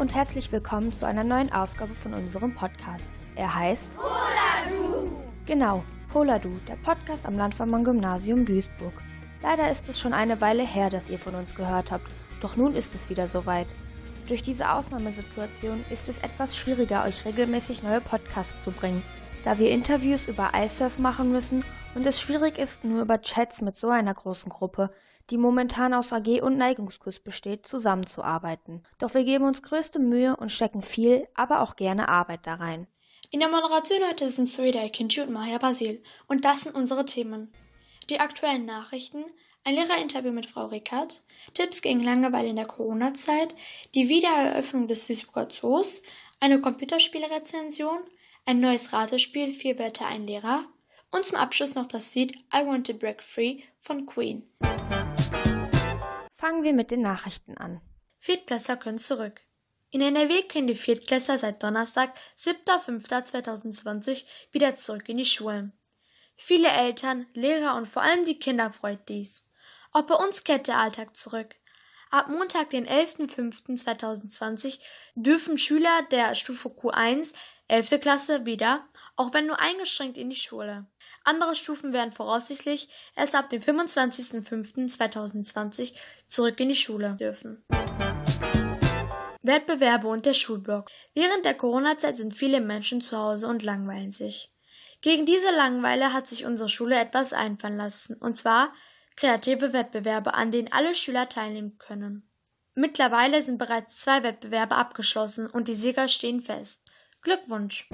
und herzlich willkommen zu einer neuen Ausgabe von unserem Podcast. Er heißt Poladu. Genau, Poladu, der Podcast am Landvermann Gymnasium Duisburg. Leider ist es schon eine Weile her, dass ihr von uns gehört habt, doch nun ist es wieder soweit. Durch diese Ausnahmesituation ist es etwas schwieriger, euch regelmäßig neue Podcasts zu bringen, da wir Interviews über iSurf machen müssen und es schwierig ist, nur über Chats mit so einer großen Gruppe, die momentan aus AG und Neigungskurs besteht, zusammenzuarbeiten. Doch wir geben uns größte Mühe und stecken viel, aber auch gerne Arbeit da rein. In der Moderation heute sind Surida Kinchi und Maja Basil und das sind unsere Themen. Die aktuellen Nachrichten, ein Lehrerinterview mit Frau Rickert, Tipps gegen Langeweile in der Corona-Zeit, die Wiedereröffnung des Duisburger Zoos, eine Computerspielrezension, ein neues Ratespiel Vier Wörter ein Lehrer und zum Abschluss noch das Lied I Want to Break Free von Queen. Fangen wir mit den Nachrichten an. Viertklässler können zurück. In NRW können die Viertklässler seit Donnerstag, 7.5.2020 wieder zurück in die Schulen. Viele Eltern, Lehrer und vor allem die Kinder freut dies. Auch bei uns kehrt der Alltag zurück. Ab Montag, den 11.05.2020, dürfen Schüler der Stufe Q1, 11. Klasse, wieder, auch wenn nur eingeschränkt in die Schule. Andere Stufen werden voraussichtlich erst ab dem 25.05.2020 zurück in die Schule dürfen. Wettbewerbe und der Schulblock. Während der Corona-Zeit sind viele Menschen zu Hause und langweilen sich. Gegen diese Langeweile hat sich unsere Schule etwas einfallen lassen, und zwar kreative Wettbewerbe, an denen alle Schüler teilnehmen können. Mittlerweile sind bereits zwei Wettbewerbe abgeschlossen und die Sieger stehen fest. Glückwunsch!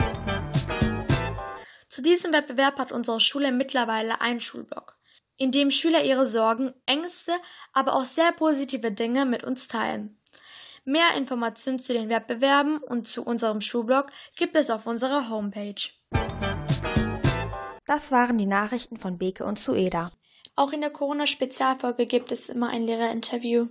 Zu diesem Wettbewerb hat unsere Schule mittlerweile einen Schulblock, in dem Schüler ihre Sorgen, Ängste, aber auch sehr positive Dinge mit uns teilen. Mehr Informationen zu den Wettbewerben und zu unserem Schulblog gibt es auf unserer Homepage. Das waren die Nachrichten von Beke und Sueda. Auch in der Corona-Spezialfolge gibt es immer ein Lehrerinterview.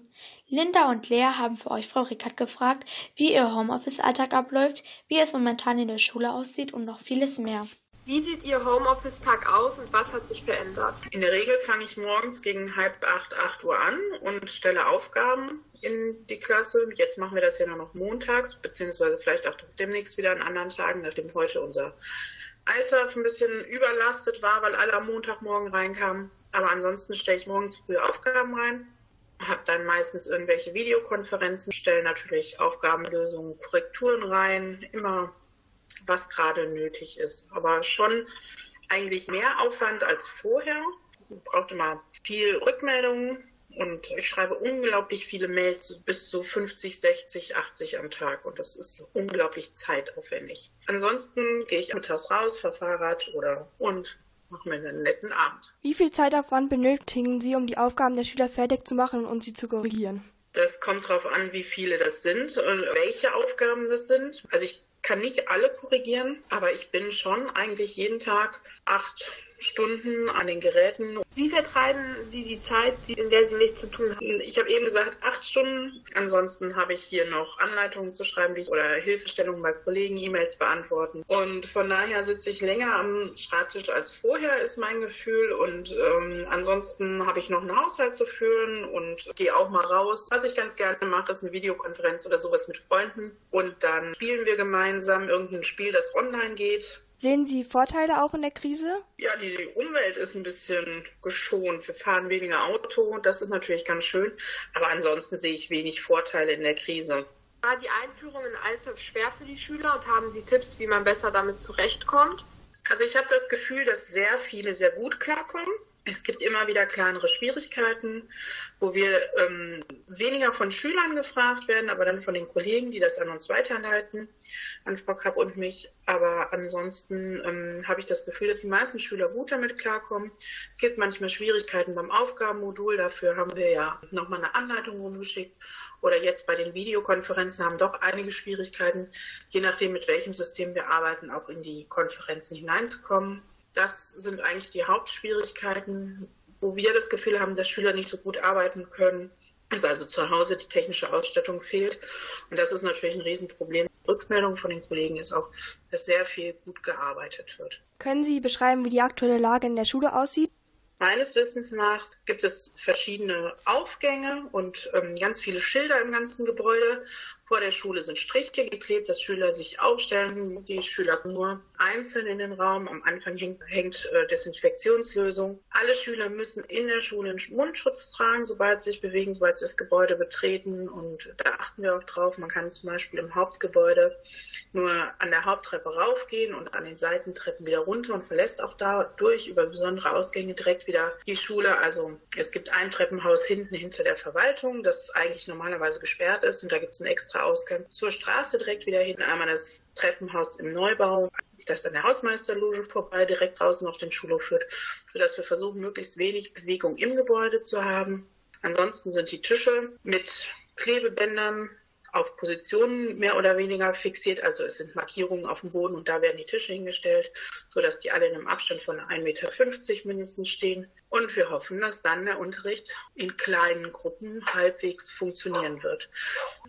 Linda und Lea haben für euch Frau Rickert gefragt, wie ihr Homeoffice-Alltag abläuft, wie es momentan in der Schule aussieht und noch vieles mehr. Wie sieht Ihr Homeoffice-Tag aus und was hat sich verändert? In der Regel fange ich morgens gegen halb acht, acht Uhr an und stelle Aufgaben in die Klasse. Jetzt machen wir das ja nur noch montags, beziehungsweise vielleicht auch demnächst wieder an anderen Tagen, nachdem heute unser ISAF ein bisschen überlastet war, weil alle am Montagmorgen reinkamen. Aber ansonsten stelle ich morgens früh Aufgaben rein, habe dann meistens irgendwelche Videokonferenzen, stelle natürlich Aufgabenlösungen, Korrekturen rein, immer was gerade nötig ist. Aber schon eigentlich mehr Aufwand als vorher. Ich brauchte immer viel Rückmeldungen und ich schreibe unglaublich viele Mails, bis zu 50, 60, 80 am Tag. Und das ist unglaublich zeitaufwendig. Ansonsten gehe ich mittags raus, fahre Fahrrad oder und mache mir einen netten Abend. Wie viel Zeitaufwand benötigen Sie, um die Aufgaben der Schüler fertig zu machen und sie zu korrigieren? Das kommt darauf an, wie viele das sind und welche Aufgaben das sind. Also ich kann nicht alle korrigieren, aber ich bin schon eigentlich jeden Tag acht Stunden an den Geräten. Wie vertreiben Sie die Zeit, in der Sie nichts zu tun haben? Ich habe eben gesagt, acht Stunden. Ansonsten habe ich hier noch Anleitungen zu schreiben oder Hilfestellungen bei Kollegen, E-Mails beantworten. Und von daher sitze ich länger am Schreibtisch als vorher, ist mein Gefühl. Und ähm, ansonsten habe ich noch einen Haushalt zu führen und gehe auch mal raus. Was ich ganz gerne mache, ist eine Videokonferenz oder sowas mit Freunden. Und dann spielen wir gemeinsam irgendein Spiel, das online geht. Sehen Sie Vorteile auch in der Krise? Ja, die Umwelt ist ein bisschen geschont. Wir fahren weniger Auto, das ist natürlich ganz schön. Aber ansonsten sehe ich wenig Vorteile in der Krise. War die Einführung in ISOF schwer für die Schüler und haben Sie Tipps, wie man besser damit zurechtkommt? Also ich habe das Gefühl, dass sehr viele sehr gut klarkommen. Es gibt immer wieder kleinere Schwierigkeiten, wo wir ähm, weniger von Schülern gefragt werden, aber dann von den Kollegen, die das an uns weiterleiten, an Frau Kapp und mich. Aber ansonsten ähm, habe ich das Gefühl, dass die meisten Schüler gut damit klarkommen. Es gibt manchmal Schwierigkeiten beim Aufgabenmodul. Dafür haben wir ja nochmal eine Anleitung rumgeschickt. Oder jetzt bei den Videokonferenzen haben doch einige Schwierigkeiten, je nachdem, mit welchem System wir arbeiten, auch in die Konferenzen hineinzukommen. Das sind eigentlich die Hauptschwierigkeiten, wo wir das Gefühl haben, dass Schüler nicht so gut arbeiten können. Dass also zu Hause die technische Ausstattung fehlt. Und das ist natürlich ein Riesenproblem. Die Rückmeldung von den Kollegen ist auch, dass sehr viel gut gearbeitet wird. Können Sie beschreiben, wie die aktuelle Lage in der Schule aussieht? Meines Wissens nach gibt es verschiedene Aufgänge und ähm, ganz viele Schilder im ganzen Gebäude, Vor der Schule sind Striche geklebt, dass Schüler sich aufstellen. Die Schüler nur einzeln in den Raum. Am Anfang hängt, hängt äh, Desinfektionslösung. Alle Schüler müssen in der Schule einen Mundschutz tragen, sobald sie sich bewegen, sobald sie das Gebäude betreten. Und da achten wir auch drauf. Man kann zum Beispiel im Hauptgebäude nur an der Haupttreppe raufgehen und an den Seitentreppen wieder runter und verlässt auch dadurch über besondere Ausgänge direkt wieder die Schule. Also es gibt ein Treppenhaus hinten hinter der Verwaltung, das eigentlich normalerweise gesperrt ist. Und da gibt es einen extra Ausgang zur Straße direkt wieder hin. Einmal das Treppenhaus im Neubau, das an der Hausmeisterloge vorbei direkt draußen auf den Schulhof führt, sodass wir versuchen, möglichst wenig Bewegung im Gebäude zu haben. Ansonsten sind die Tische mit Klebebändern auf Positionen mehr oder weniger fixiert. Also es sind Markierungen auf dem Boden und da werden die Tische hingestellt, sodass die alle in einem Abstand von 1,50 Meter mindestens stehen. Und wir hoffen, dass dann der Unterricht in kleinen Gruppen halbwegs funktionieren wird.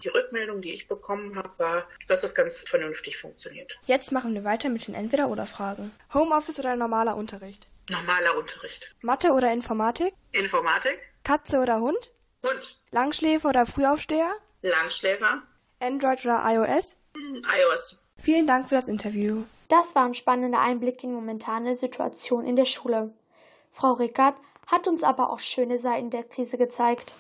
Die Rückmeldung, die ich bekommen habe, war, dass es ganz vernünftig funktioniert. Jetzt machen wir weiter mit den Entweder-Oder-Fragen. Homeoffice oder normaler Unterricht? Normaler Unterricht. Mathe oder Informatik? Informatik. Katze oder Hund? Hund. Langschläfer oder Frühaufsteher? Langschläfer. Android oder iOS? iOS. Vielen Dank für das Interview. Das war ein spannender Einblick in die momentane Situation in der Schule. Frau Rickert hat uns aber auch schöne Seiten der Krise gezeigt.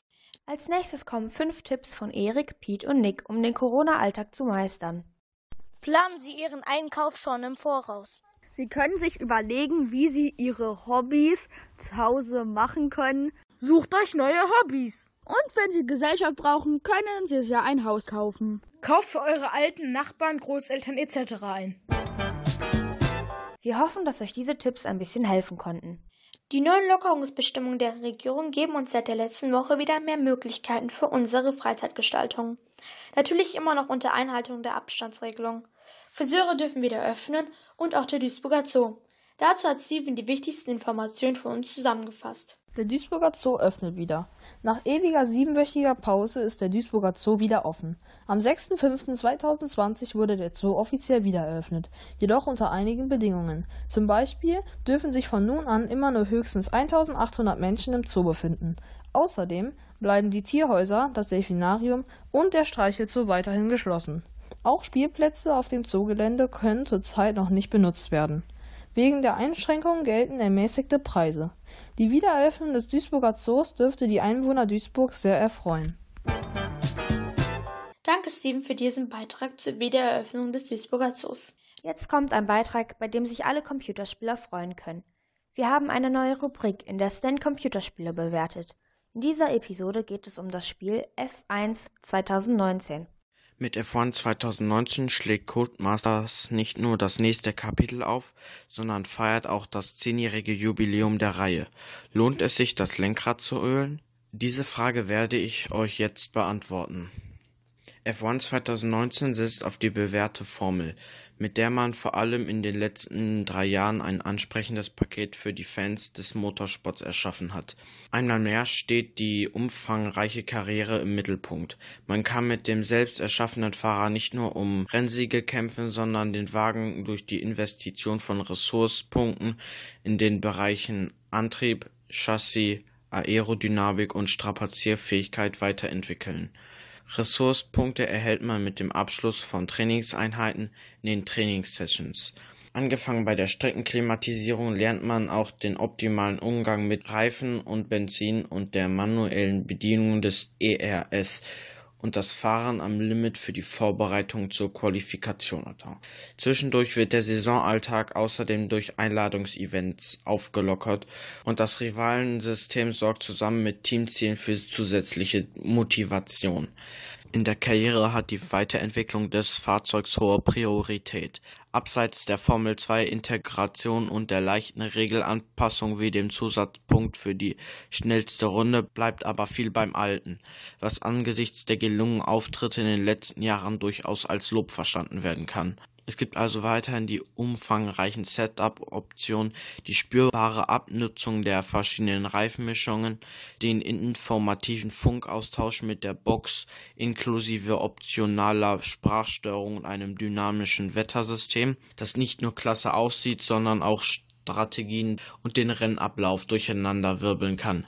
Als nächstes kommen fünf Tipps von Erik, Pete und Nick, um den Corona-Alltag zu meistern. Planen Sie Ihren Einkauf schon im Voraus. Sie können sich überlegen, wie Sie Ihre Hobbys zu Hause machen können. Sucht euch neue Hobbys. Und wenn Sie Gesellschaft brauchen, können Sie sich ja ein Haus kaufen. Kauft für eure alten Nachbarn, Großeltern etc. ein. Wir hoffen, dass euch diese Tipps ein bisschen helfen konnten. Die neuen Lockerungsbestimmungen der Regierung geben uns seit der letzten Woche wieder mehr Möglichkeiten für unsere Freizeitgestaltung. Natürlich immer noch unter Einhaltung der Abstandsregelung. Friseure dürfen wieder öffnen und auch der Duisburger Zoo. Dazu hat Steven die wichtigsten Informationen für uns zusammengefasst. Der Duisburger Zoo öffnet wieder. Nach ewiger siebenwöchiger Pause ist der Duisburger Zoo wieder offen. Am 6.5.2020 wurde der Zoo offiziell wieder eröffnet, jedoch unter einigen Bedingungen. Zum Beispiel dürfen sich von nun an immer nur höchstens 1800 Menschen im Zoo befinden. Außerdem bleiben die Tierhäuser, das Delfinarium und der Streichelzoo weiterhin geschlossen. Auch Spielplätze auf dem Zoogelände können zurzeit noch nicht benutzt werden. Wegen der Einschränkungen gelten ermäßigte Preise. Die Wiedereröffnung des Duisburger Zoos dürfte die Einwohner Duisburgs sehr erfreuen. Danke, Steven, für diesen Beitrag zur Wiedereröffnung des Duisburger Zoos. Jetzt kommt ein Beitrag, bei dem sich alle Computerspieler freuen können. Wir haben eine neue Rubrik, in der Stan Computerspiele bewertet. In dieser Episode geht es um das Spiel F1 2019. Mit F1 2019 schlägt Codemasters nicht nur das nächste Kapitel auf, sondern feiert auch das zehnjährige Jubiläum der Reihe. Lohnt es sich, das Lenkrad zu ölen? Diese Frage werde ich euch jetzt beantworten. F1 2019 setzt auf die bewährte Formel, mit der man vor allem in den letzten drei Jahren ein ansprechendes Paket für die Fans des Motorsports erschaffen hat. Einmal mehr steht die umfangreiche Karriere im Mittelpunkt. Man kann mit dem selbst erschaffenen Fahrer nicht nur um Rennsiege kämpfen, sondern den Wagen durch die Investition von Ressourcepunkten in den Bereichen Antrieb, Chassis, Aerodynamik und Strapazierfähigkeit weiterentwickeln. Ressourcepunkte erhält man mit dem Abschluss von Trainingseinheiten in den Trainingssessions. Angefangen bei der Streckenklimatisierung lernt man auch den optimalen Umgang mit Reifen und Benzin und der manuellen Bedienung des ERS und das Fahren am Limit für die Vorbereitung zur Qualifikation. Zwischendurch wird der Saisonalltag außerdem durch Einladungsevents aufgelockert und das Rivalensystem sorgt zusammen mit Teamzielen für zusätzliche Motivation. In der Karriere hat die Weiterentwicklung des Fahrzeugs hohe Priorität. Abseits der Formel-2-Integration und der leichten Regelanpassung wie dem Zusatzpunkt für die schnellste Runde bleibt aber viel beim Alten, was angesichts der gelungenen Auftritte in den letzten Jahren durchaus als Lob verstanden werden kann. Es gibt also weiterhin die umfangreichen Setup-Optionen, die spürbare Abnutzung der verschiedenen Reifenmischungen, den informativen Funkaustausch mit der Box inklusive optionaler Sprachsteuerung und einem dynamischen Wettersystem, das nicht nur klasse aussieht, sondern auch Strategien und den Rennablauf durcheinander wirbeln kann.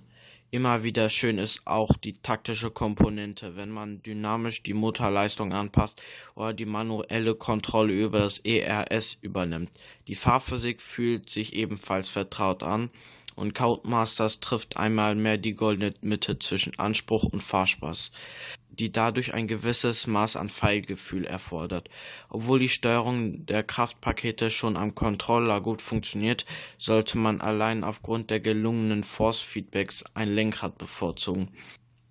Immer wieder schön ist auch die taktische Komponente, wenn man dynamisch die Motorleistung anpasst oder die manuelle Kontrolle über das ERS übernimmt. Die Fahrphysik fühlt sich ebenfalls vertraut an und Codemasters trifft einmal mehr die goldene Mitte zwischen Anspruch und Fahrspaß die dadurch ein gewisses Maß an Feingefühl erfordert. Obwohl die Steuerung der Kraftpakete schon am Controller gut funktioniert, sollte man allein aufgrund der gelungenen Force-Feedbacks ein Lenkrad bevorzugen.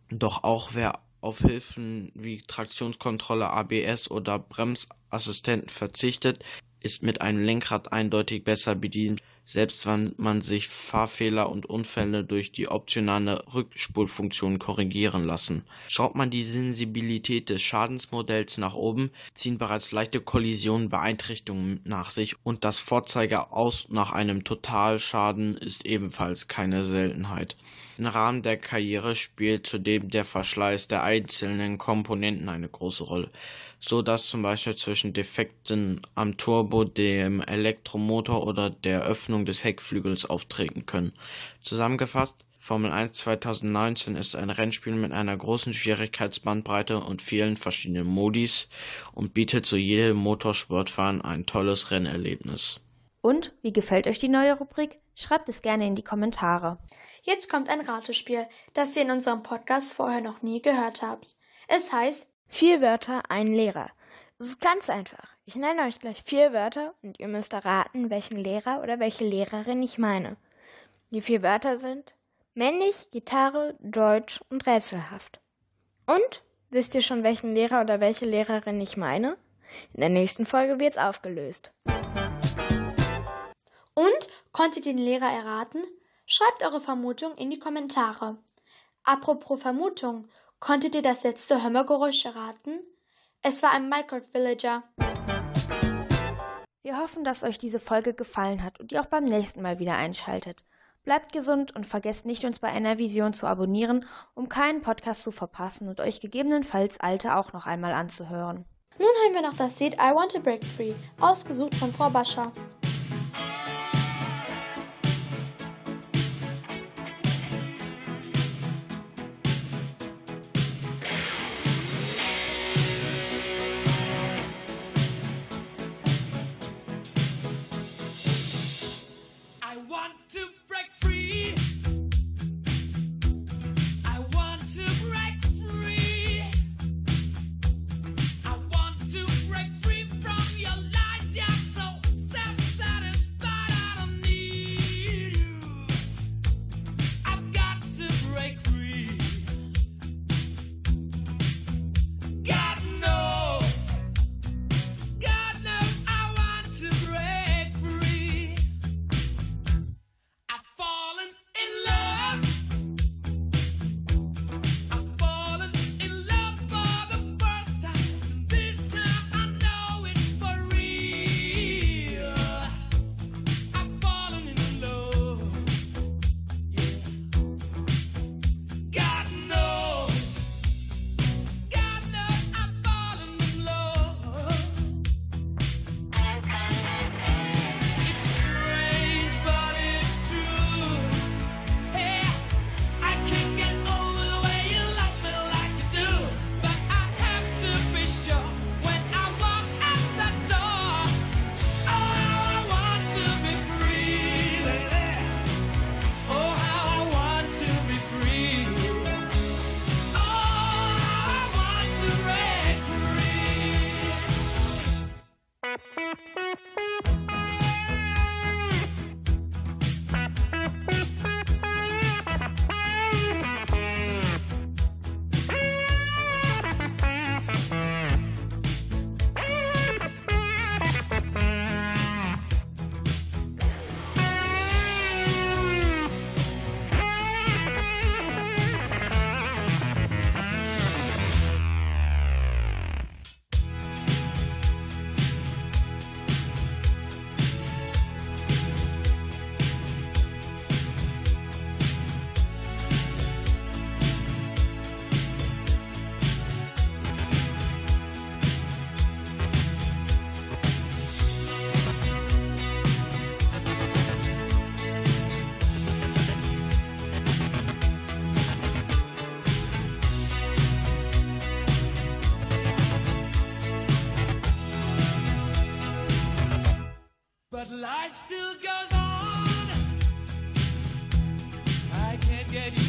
Doch auch wer auf Hilfen wie Traktionskontrolle, ABS oder Bremsassistenten verzichtet, ist mit einem Lenkrad eindeutig besser bedient selbst wenn man sich Fahrfehler und Unfälle durch die optionale Rückspulfunktion korrigieren lassen. Schraubt man die Sensibilität des Schadensmodells nach oben, ziehen bereits leichte Kollisionen Beeinträchtigungen nach sich und das Vorzeigeaus nach einem Totalschaden ist ebenfalls keine Seltenheit. Im Rahmen der Karriere spielt zudem der Verschleiß der einzelnen Komponenten eine große Rolle so dass zum Beispiel zwischen Defekten am Turbo, dem Elektromotor oder der Öffnung des Heckflügels auftreten können. Zusammengefasst, Formel 1 2019 ist ein Rennspiel mit einer großen Schwierigkeitsbandbreite und vielen verschiedenen Modis und bietet zu jedem Motorsportfahren ein tolles Rennerlebnis. Und wie gefällt euch die neue Rubrik? Schreibt es gerne in die Kommentare. Jetzt kommt ein Ratespiel, das ihr in unserem Podcast vorher noch nie gehört habt. Es heißt Vier Wörter, ein Lehrer. Es ist ganz einfach. Ich nenne euch gleich vier Wörter und ihr müsst erraten, welchen Lehrer oder welche Lehrerin ich meine. Die vier Wörter sind männlich, Gitarre, Deutsch und rätselhaft. Und wisst ihr schon, welchen Lehrer oder welche Lehrerin ich meine? In der nächsten Folge wird's aufgelöst. Und konntet ihr den Lehrer erraten? Schreibt eure Vermutung in die Kommentare. Apropos Vermutung, Konntet ihr das letzte Hörmergeräusch erraten? Es war ein Minecraft Villager. Wir hoffen, dass euch diese Folge gefallen hat und ihr auch beim nächsten Mal wieder einschaltet. Bleibt gesund und vergesst nicht, uns bei einer Vision zu abonnieren, um keinen Podcast zu verpassen und euch gegebenenfalls alte auch noch einmal anzuhören. Nun haben wir noch das Lied I Want to Break Free, ausgesucht von Frau Bascher. one, two, spaghetti